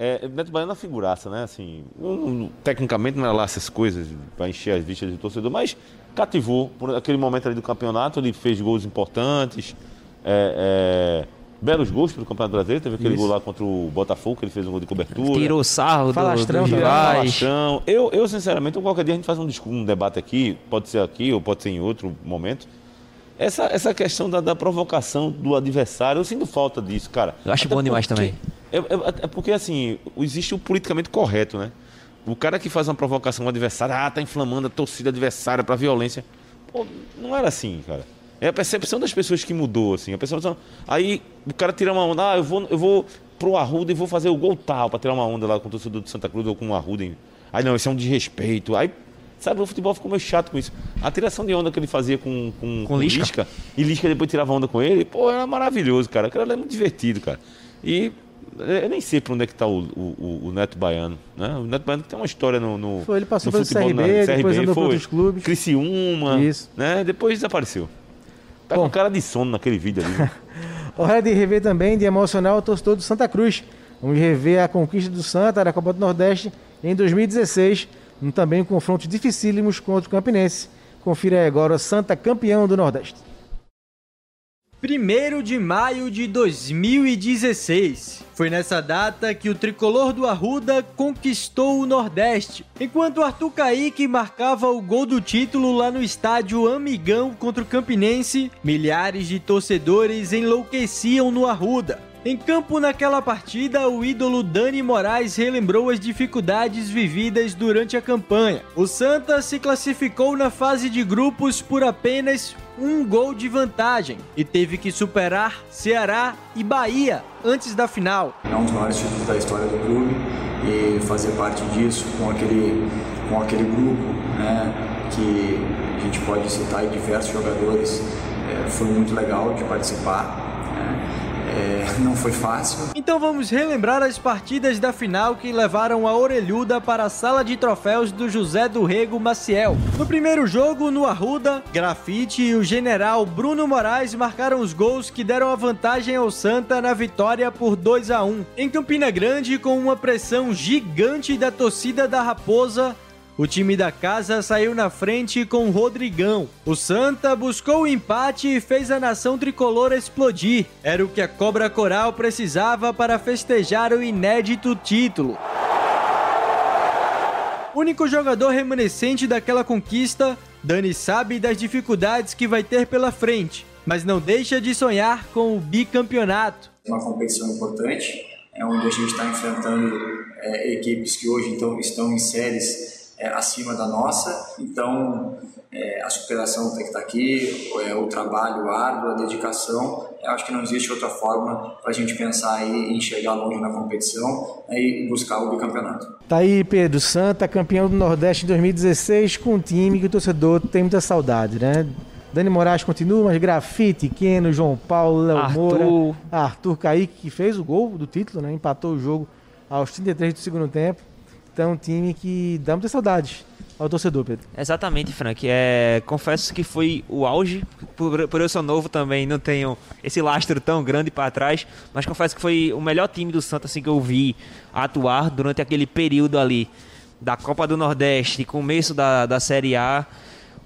É, Neto Baiano é uma figuraça, né? Assim, não- não- tecnicamente não era lá essas coisas para encher as vistas do torcedor, mas cativou por aquele momento ali do campeonato, ele fez gols importantes, é, é, belos gols pelo Campeonato Brasileiro, teve aquele Isso. gol lá contra o Botafogo, que ele fez um gol de cobertura. Tirou sarro do, Falastrão rivais. Falastrão. Eu, eu, sinceramente, qualquer dia a gente faz um, um debate aqui, pode ser aqui ou pode ser em outro momento. Essa, essa questão da, da provocação do adversário, eu sinto falta disso, cara. Eu acho Até bom demais porque- também. É, é- é porque, assim, existe o politicamente correto, né? O cara que faz uma provocação ao adversário, ah, tá inflamando a torcida adversária pra violência. Pô, não era assim, cara. É a percepção das pessoas que mudou, assim. A percepção... Aí o cara tira uma onda, ah, eu vou, eu vou pro Arruda e vou fazer o gol tal, pra tirar uma onda lá com o torcedor de Santa Cruz ou com o Arruda. Aí não, isso é um desrespeito. Aí, sabe, o futebol ficou meio chato com isso. A tiração de onda que ele fazia com, com, Com Lisca. e Lisca depois tirava onda com ele, pô, era maravilhoso, cara. Aquilo ali é muito divertido, cara. E eu nem sei pra onde é que tá o, o, o Neto Baiano, né? O Neto Baiano tem uma história no, no Foi, ele passou no pelo futebol CRB, na- depois andou foi. outros clubes. Criciúma, Isso. né? Depois desapareceu. Tá Bom. com cara de sono naquele vídeo ali. né? Hora de rever também, de emocionar o torcedor do Santa Cruz. Vamos rever a conquista do Santa da Copa do Nordeste em 2016, um também confrontos dificílimos contra o Campinense. Confira aí agora o Santa campeão do Nordeste. 1 de maio de 2016. Foi nessa data que o tricolor do Arruda conquistou o Nordeste, enquanto Arthur Caíque marcava o gol do título lá no estádio Amigão contra o Campinense, milhares de torcedores enlouqueciam no Arruda. Em campo naquela partida, o ídolo Dani Moraes relembrou as dificuldades vividas durante a campanha. O Santa se classificou na fase de grupos por apenas um gol de vantagem e teve que superar Ceará e Bahia antes da final. É um dos maiores títulos da história do clube e fazer parte disso com aquele, com aquele grupo né, que a gente pode citar diversos jogadores é, foi muito legal de participar. É, não foi fácil, Então vamos relembrar as partidas da final que levaram a Orelhuda para a sala de troféus do José do Rego Maciel. No primeiro jogo, no Arruda, Grafite e o general Bruno Moraes marcaram os gols que deram a vantagem ao Santa na vitória por 2 a 1. Em Campina Grande, com uma pressão gigante da torcida da Raposa, o time da casa saiu na frente com o Rodrigão. O Santa buscou o empate e fez a nação tricolor explodir. Era o que a Cobra Coral precisava para festejar o inédito título. Único jogador remanescente daquela conquista, Dani sabe das dificuldades que vai ter pela frente. mas não deixa de sonhar com o bicampeonato. É uma competição importante, é onde a gente está enfrentando é, equipes que hoje então, estão em séries é, acima da nossa, então é, a superação tem que estar aqui, é, o trabalho árduo, a dedicação. Eu acho que não existe outra forma para a gente pensar em chegar longe na competição né, e buscar o bicampeonato. Tá aí Pedro Santa, campeão do Nordeste em 2016, com um time que o torcedor tem muita saudade, né? Dani Moraes continua, mas Grafite, Keno, João Paulo, Léo Arthur. Moura, Arthur Kaique, que fez o gol do título, né? Empatou o jogo aos 33 do segundo tempo. Então, um time que dá muita saudade ao torcedor, Pedro. Exatamente, Frank. É, confesso que foi o auge. Por, por eu ser novo também, não tenho esse lastro tão grande para trás. Mas confesso que foi o melhor time do Santos assim, que eu vi atuar durante aquele período ali da Copa do Nordeste, começo da, da Série A.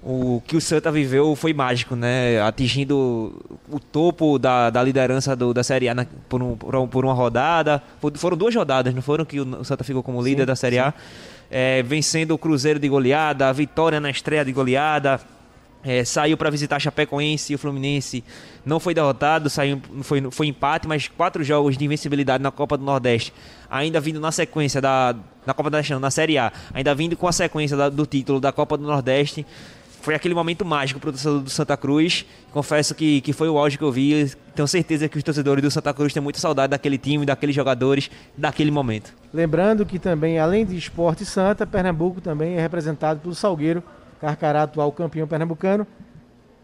O que o Santa viveu foi mágico, né? Atingindo o topo da, da liderança do, da Série A na- por, um- por um- por uma rodada. Foram duas rodadas, não foram? Que o Santa ficou como líder da Série A. É, vencendo o Cruzeiro de goleada, a vitória na estreia de goleada. É, saiu para visitar Chapecoense e o Fluminense não foi derrotado, saiu, foi, foi empate, mas quatro jogos de invencibilidade na Copa do Nordeste, ainda vindo na sequência da na Copa do Nordeste, não, na Série A, ainda vindo com a sequência da- do título da Copa do Nordeste. Foi aquele momento mágico para o torcedor do Santa Cruz. Confesso que, que foi o auge que eu vi. Tenho certeza que os torcedores do Santa Cruz têm muita saudade daquele time, daqueles jogadores, daquele momento. Lembrando que também, além de Esporte Santa, Pernambuco também é representado pelo Salgueiro, Carcará, atual campeão pernambucano.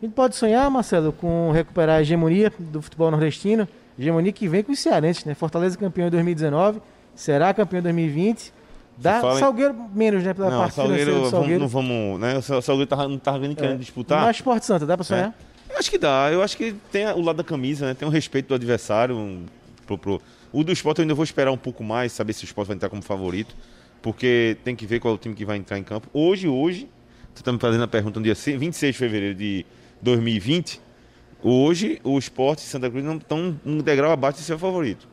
A gente pode sonhar, Marcelo, com recuperar a hegemonia do futebol nordestino, hegemonia que vem com os cearenses, né? Fortaleza campeão em 2019, será campeão em 2020. Dá fala Salgueiro menos, né? Pela Não, parte Salgueiro, do vamos, Salgueiro. não vamos, né? O Sal- Salgueiro tava, não tava nem querendo disputar. Mas Esporte Santa, dá pra sonhar? Eu acho que dá. Eu acho que tem o lado da camisa, né? Tem o respeito do adversário. um, pro, pro- O do esporte eu ainda vou esperar um pouco mais, saber se o esporte vai entrar como favorito. Porque tem que ver qual é o time que vai entrar em campo. Hoje, hoje, você está me fazendo a pergunta no dia 6 26 de fevereiro de 2020. Hoje, o esporte e Santa Cruz não estão um degrau abaixo de ser favorito.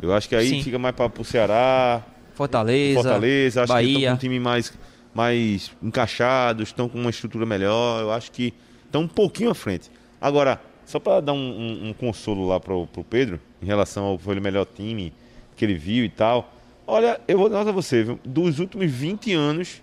Eu acho que aí Sim. fica mais para o Ceará, Fortaleza, Fortaleza, acho que estão com Bahia. um time mais, mais encaixado, estão com uma estrutura melhor. Eu acho que estão um pouquinho à frente. Agora, só para dar um, um- um consolo lá pro, pro Pedro, em relação ao foi o melhor time que ele viu e tal. Olha, eu vou dar nota a você, viu? Dos últimos 20 anos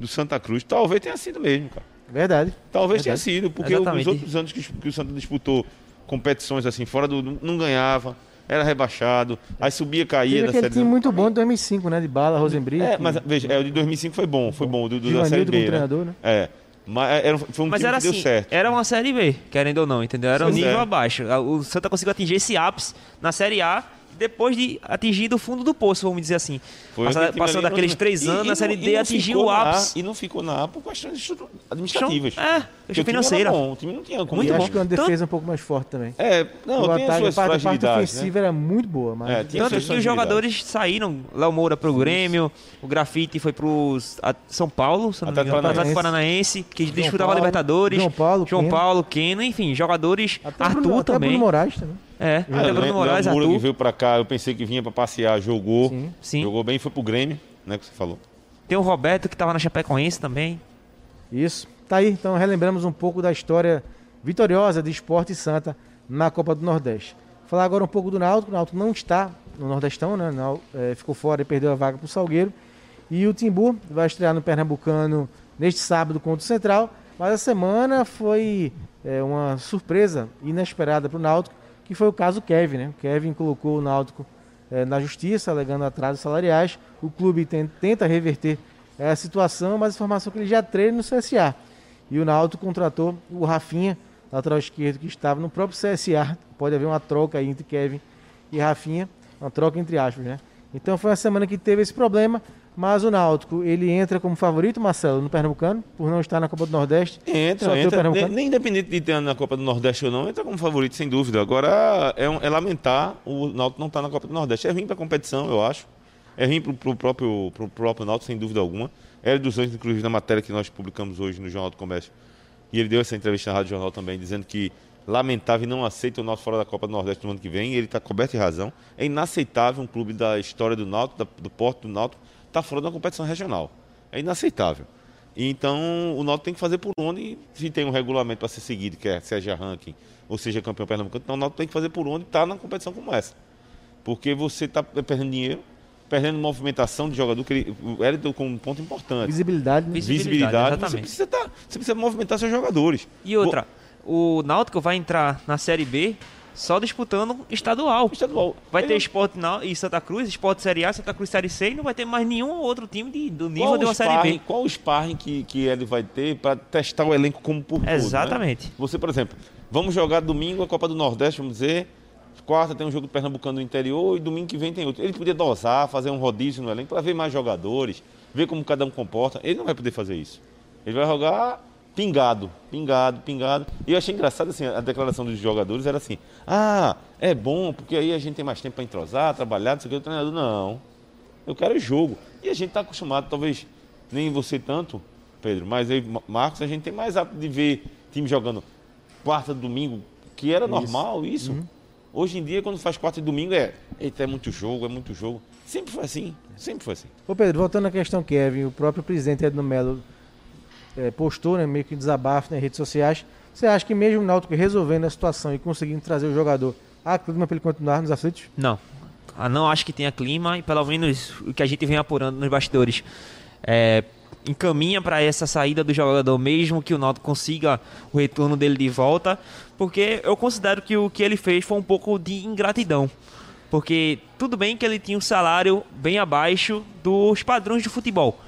do Santa Cruz, talvez tenha sido mesmo, cara. Verdade. Talvez tenha Verdade. sido, porque Exatamente. os outros anos que, que o Santa disputou competições assim, fora do. não ganhava, era rebaixado, aí subia, caía Teve da aquele time muito bom de 2005, né? De Bala, Rosenbrick. É, mas veja, é, o de 2005 foi bom, foi bom, do, do da Série B, né? treinador, né? É, mas era, foi um Mas time era que deu assim, certo. era uma série B, querendo ou não, entendeu? Era um nível é. abaixo. O Santa conseguiu atingir esse ápice na série A depois de atingir do fundo do poço, vamos dizer assim. Foi Passa- passou daqueles não- três e- anos, e na série não- e D atingiu o na A, ápice. E não ficou na A por questões administrativas. É, questão o financeira. bom, o time não tinha como E acho bom. que uma Tanto- defesa um pouco mais forte também. É, não, o tem as ataque, suas a parte, a parte fragilidades, né? ofensiva era muito boa, mas É, tinha Tanto que os jogadores saíram. Léo Moura pro Grêmio, o Grafite foi pro São Paulo, me Atlético Paranaense, que disputava a Libertadores. João Paulo, João Keno. Paulo, Keno, enfim, jogadores. até Arthur também. Bruno Moraes também. É, Ah, até Bruno Moraes, Moura que Arthur. veio pra cá, eu pensei que vinha pra passear, jogou. Sim. Sim. Jogou bem e foi pro Grêmio, né, que você falou. Tem o Roberto que tava na Chapecoense também. Isso. Tá aí, então relembramos um pouco da história vitoriosa de Esporte Santa na Copa do Nordeste. Falar agora um pouco do Náutico. O Náutico não está no Nordestão, né? É, ficou fora e perdeu a vaga para o Salgueiro. E o Timbu vai estrear no Pernambucano neste sábado contra o Central. Mas a semana foi é, uma surpresa inesperada para o Náutico, que foi o caso Kevin, né? O Kevin colocou o Náutico é, na justiça, alegando atrasos salariais. O clube ten- tenta reverter a situação, mas a informação é que ele já treina no CSA. E o Náutico contratou o Rafinha, lateral esquerdo, que estava no próprio CSA. Pode haver uma troca aí entre Kevin e Rafinha, uma troca entre aspas, né? Então foi uma semana que teve esse problema, mas o Náutico, ele entra como favorito, Marcelo, no Pernambucano, por não estar na Copa do Nordeste. Entra, o entra. Nem, nem independente de ter na Copa do Nordeste ou não, entra como favorito, sem dúvida. Agora é, um- é lamentar o Náutico não estar na Copa do Nordeste. É ruim pra competição, eu acho. É ruim pro, pro próprio, pro próprio Náutico, sem dúvida alguma. Hélio dos Anjos, inclusive, na matéria que nós publicamos hoje no Jornal do Comércio. E ele deu essa entrevista na Rádio Jornal também, dizendo que lamentável e não aceita o Náutico fora da Copa do Nordeste no ano que vem. E ele está coberto de razão. É inaceitável um clube da história do Náutico, da- do porto do Náutico, estar fora da competição regional. É inaceitável. Então o Náutico tem que fazer por onde, se tem um regulamento para ser seguido, que é seja ranking ou seja campeão pernambucano, então o Náutico tem que fazer por onde está na competição como essa. Porque você está perdendo dinheiro, perdendo movimentação de jogador, que ele, o Hélio com um ponto importante. Visibilidade, né? Visibilidade, você exatamente. precisa, tá, você precisa movimentar seus jogadores. E outra, o Náutico vai entrar na Série B só disputando estadual. Estadual. Vai Ele ter Esporte na- e Santa Cruz, Esporte Série A, Santa Cruz Série C e não vai ter mais nenhum outro time de- do nível Qual de uma Série sparring, B. qual o sparring que, que ele vai ter para testar o elenco como por todo, né? Exatamente. Você, por exemplo, vamos jogar domingo a Copa do Nordeste, vamos dizer, quarta tem um jogo do Pernambucano no interior e domingo que vem tem outro. Ele podia dosar, fazer um rodízio no elenco para ver mais jogadores, ver como cada um comporta. Ele não vai poder fazer isso. Ele vai jogar pingado, pingado, pingado. E eu achei engraçado assim, a declaração dos jogadores era assim: "Ah, é bom, porque aí a gente tem mais tempo para entrosar, trabalhar, não sei o que, o treinador não. Eu quero jogo. E a gente está acostumado, talvez nem você tanto, Pedro, mas aí, Ma- Marcos, a gente tem mais hábito de ver time jogando quarta, domingo, que era normal isso. Hoje em dia, quando faz quarta e domingo, é. Eita, é muito jogo, é muito jogo. Sempre foi assim, sempre foi assim. Ô Pedro, voltando à questão Kevin, o próprio presidente Edno Melo eh, postou, né, meio que desabafo nas redes sociais. Você acha que mesmo o Náutico resolvendo a situação e conseguindo trazer o jogador, há clima para ele continuar nos aflitos? Não. Ah, não acho que tenha clima e pelo menos o que a gente vem apurando nos bastidores é, encaminha para essa saída do jogador mesmo que o Náutico consiga o retorno dele de volta, porque eu considero que o que ele fez foi um pouco de ingratidão. Porque tudo bem que ele tinha um salário bem abaixo dos padrões de futebol.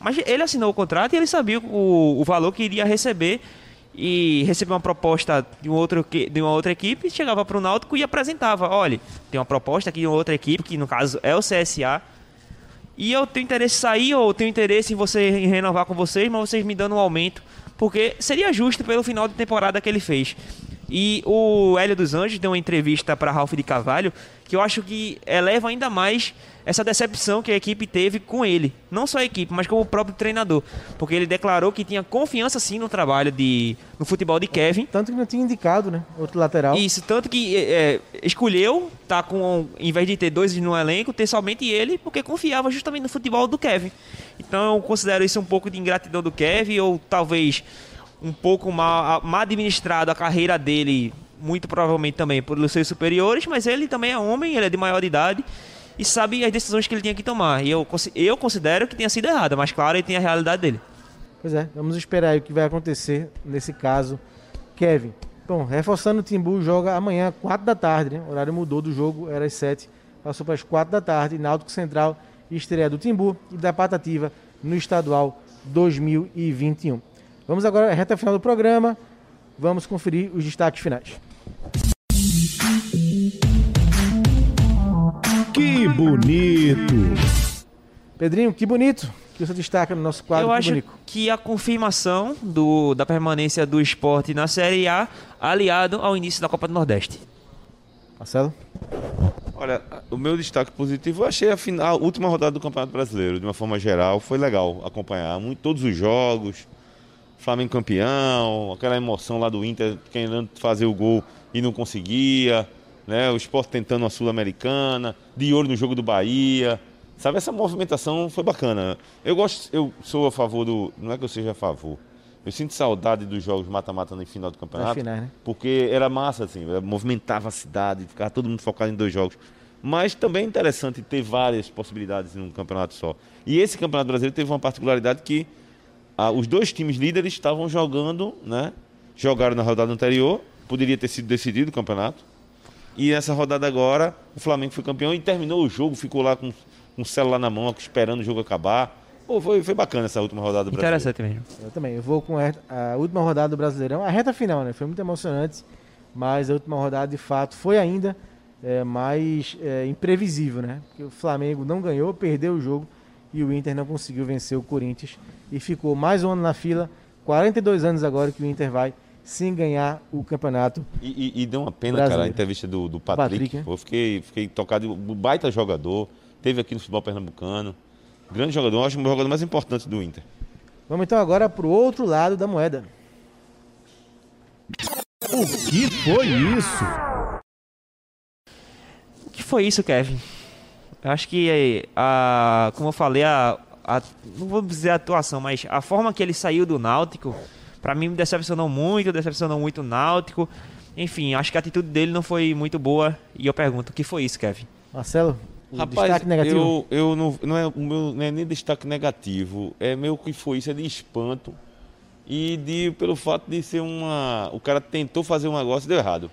Mas ele assinou o contrato e ele sabia o, o valor que iria receber e recebeu uma proposta de, um outro, de uma outra equipe, chegava para o Náutico e apresentava, olha, tem uma proposta aqui de uma outra equipe, que no caso é o CSA, e eu tenho interesse em sair ou tenho interesse em você em renovar com vocês, mas vocês me dando um aumento, porque seria justo pelo final de temporada que ele fez. E o Hélio dos Anjos deu uma entrevista para Ralf de Carvalho que eu acho que eleva ainda mais essa decepção que a equipe teve com ele. Não só a equipe, mas como o próprio treinador. Porque ele declarou que tinha confiança sim no trabalho de. no futebol de Kevin. Tanto que não tinha indicado, né? Outro lateral. Isso, tanto que é, é, escolheu, tá com, em vez de ter dois no elenco, ter somente ele, porque confiava justamente no futebol do Kevin. Então eu considero isso um pouco de ingratidão do Kevin, ou talvez um pouco mal, mal administrado a carreira dele, muito provavelmente também por seus superiores, mas ele também é homem, ele é de maior idade e sabe as decisões que ele tinha que tomar. E eu, eu considero que tenha sido errada, mas claro, ele tem a realidade dele. Pois é, vamos esperar o que vai acontecer nesse caso. Kevin. Bom, reforçando o Timbu joga amanhã, 4 da tarde, né? O horário mudou do jogo, era às 7, passou para as 4 da tarde, Náutico Central, estreia do Timbu e da Patativa no estadual 2021. Vamos agora à reta final do programa. Vamos conferir os destaques finais. Que bonito! Pedrinho, que bonito que você destaca no nosso quadro Eu Que acho Bonito. que a confirmação do, da permanência do esporte na Série A, aliado ao início da Copa do Nordeste. Marcelo? Olha, o meu destaque positivo, eu achei a, final, a última rodada do Campeonato Brasileiro, de uma forma geral, foi legal acompanhar muito, todos os jogos, Flamengo campeão, aquela emoção lá do Inter querendo fazer o gol e não conseguia, né? O Sport tentando a Sul-Americana, de olho no jogo do Bahia. Sabe, essa movimentação foi bacana. Eu gosto, eu sou a favor do. Não é que eu seja a favor. Eu sinto saudade dos jogos mata-mata no final do campeonato. finais, né? Porque era massa, assim, movimentava a cidade, ficava todo mundo focado em dois jogos. Mas também é interessante ter várias possibilidades num campeonato só. E esse campeonato brasileiro teve uma particularidade que ah, os dois times líderes estavam jogando, né? Jogaram na rodada anterior, poderia ter sido decidido o campeonato. E nessa rodada agora, o Flamengo foi campeão e terminou o jogo, ficou lá com, com o celular na mão, esperando o jogo acabar. Pô, foi, foi bacana essa última rodada do Brasil. Interessante mesmo. Eu também. Eu vou com a, a última rodada do Brasileirão. A reta final, né? Foi muito emocionante. Mas a última rodada, de fato, foi ainda é, mais é, imprevisível, né? Porque o Flamengo não ganhou, perdeu o jogo. E o Inter não conseguiu vencer o Corinthians. E ficou mais um ano na fila. 42 anos agora que o Inter vai sem ganhar o campeonato. E, e- e deu uma pena, Brasileiro. cara, a entrevista do, do Patrick. Patrick? Pô, eu fiquei, fiquei tocado. Um baita jogador. Teve aqui no futebol pernambucano. Grande jogador, acho que o jogador mais importante do Inter. Vamos então agora para o outro lado da moeda. O que foi isso? O que foi isso, Kevin? Eu acho que, a, como eu falei, a, a- não vou dizer a atuação, mas a forma que ele saiu do Náutico, pra mim me decepcionou muito, decepcionou muito o Náutico. Enfim, acho que a atitude dele não foi muito boa. E eu pergunto, o que foi isso, Kevin? Marcelo, o Rapaz, destaque negativo. eu, eu não, não, é, o meu, não é nem destaque negativo, é meio que foi isso, é de espanto e de pelo fato de ser uma. O cara tentou fazer um negócio e deu errado.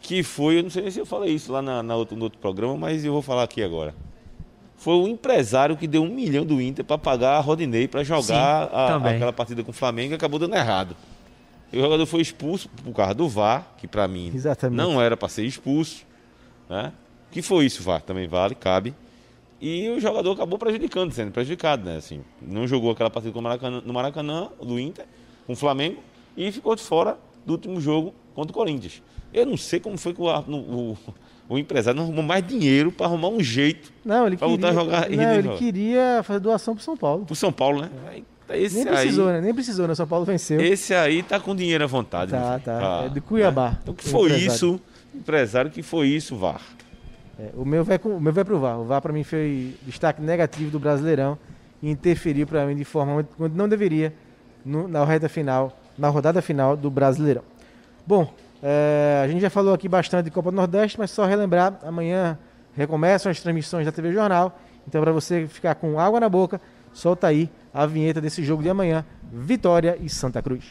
Que foi, eu não sei nem se eu falei isso lá na, na outro, no outro programa, mas eu vou falar aqui agora. Foi o empresário que deu um milhão do Inter para pagar a Rodinei para jogar Sim, a- aquela partida com o Flamengo e acabou dando errado. E o jogador foi expulso por causa do VAR, que para mim Exatamente. não era para ser expulso. Né? Que foi isso, VAR, também vale, cabe. E o jogador acabou prejudicando, sendo prejudicado, né? Assim, não jogou aquela partida com o Maracanã- no Maracanã, do Inter, com o Flamengo, e ficou de fora do último jogo contra o Corinthians. Eu não sei como foi que o, o, o empresário não arrumou mais dinheiro para arrumar um jeito Não, ele pra queria, jogar não, ele queria fazer doação pro São Paulo. pro São Paulo, né? Aí, Esse Nem precisou, aí, né? Nem precisou, né? São Paulo venceu. Esse aí tá com dinheiro à vontade. Tá, tá. Ah, É de Cuiabá. O que o foi empresário. isso, empresário, que foi isso, VAR? É, o, meu vai, o meu vai pro VAR. O VAR pra mim foi destaque negativo do Brasileirão e interferiu pra mim de forma quando não deveria no- na reta final, na rodada final do Brasileirão. Bom, é, a gente já falou aqui bastante de Copa do Nordeste, mas só relembrar, amanhã recomeçam as transmissões da TV Jornal. Então, para você ficar com água na boca, solta aí a vinheta desse jogo de amanhã, Vitória e Santa Cruz.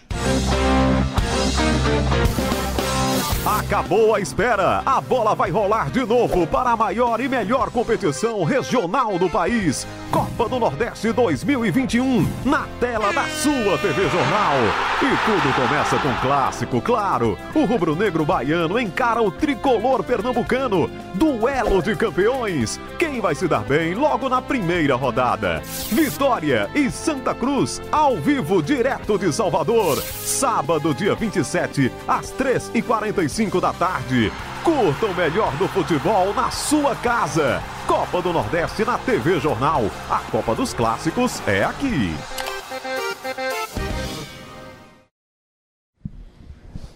Acabou a espera. A bola vai rolar de novo para a maior e melhor competição regional do país. Copa do Nordeste 2021, na tela da sua TV Jornal. E tudo começa com um clássico, claro. O rubro-negro baiano encara o tricolor pernambucano. Duelo de campeões. Quem vai se dar bem logo na primeira rodada? Vitória e Santa Cruz, ao vivo, direto de Salvador. Sábado, dia 27, às 3h45 da tarde. Curta o melhor do futebol na sua casa. Copa do Nordeste na TV Jornal. A Copa dos Clássicos é aqui.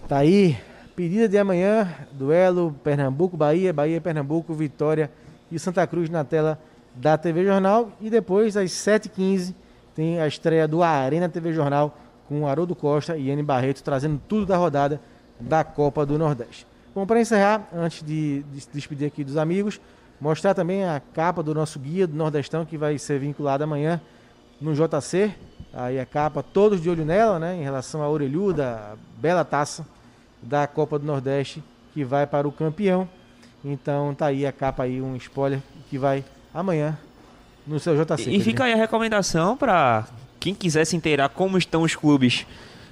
Tá aí, pedida de amanhã, duelo Pernambuco, Bahia, Bahia, Pernambuco, Vitória e Santa Cruz na tela da TV Jornal. E depois, às 7h15, tem a estreia do Arena TV Jornal com Haroldo Costa e Anne Barreto trazendo tudo da rodada da Copa do Nordeste. Bom, para encerrar, antes de, de se despedir aqui dos amigos, mostrar também a capa do nosso guia do Nordestão que vai ser vinculado amanhã no JC. Aí a capa, todos de olho nela, né? Em relação à orelhuda, a bela taça da Copa do Nordeste que vai para o campeão. Então tá aí a capa aí, um spoiler que vai amanhã no seu JC. E fica aí a recomendação para quem quiser se inteirar como estão os clubes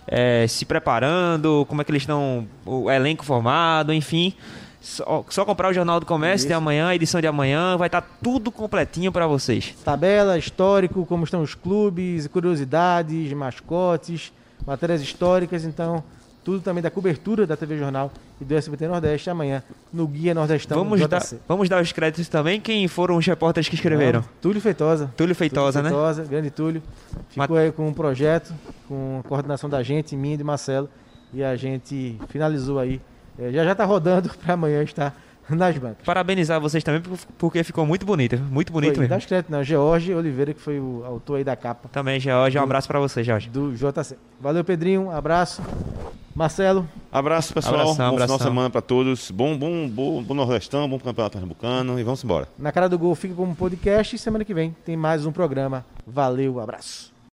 eh, se preparando, como é que eles estão, o elenco formado, enfim. Só, só comprar o Jornal do Comércio de Isso. amanhã, a edição de amanhã, vai estar tudo completinho para vocês. Tabela, histórico, como estão os clubes, curiosidades, mascotes, matérias históricas, então tudo também da cobertura da TV Jornal e do SBT Nordeste amanhã no Guia Nordestão Vamos dar, vamos dar os créditos também, quem foram os repórteres que escreveram. Não, Túlio Feitosa. Túlio Feitosa, né? Feitosa, grande Túlio. Ficou aí com um projeto, com a coordenação da gente, minha e de Marcelo. E a gente finalizou aí. É, já já tá rodando para amanhã estar nas bancas. Parabenizar vocês também, por- porque ficou muito bonito, muito bonito Foi, dá mesmo. os créditos, não. George Oliveira, que foi o autor aí da capa Também, Jorge, um abraço para você, Jorge. do JC. Valeu, Pedrinho. Um abraço. Marcelo, Abraço, pessoal. Abração, bom final de abração. semana pra todos. Bom, bom, bom, bom Nordestão, bom Campeonato Pernambucano e vamos embora. na cara do gol fica como podcast e semana que vem tem mais um programa. Valeu, abraço.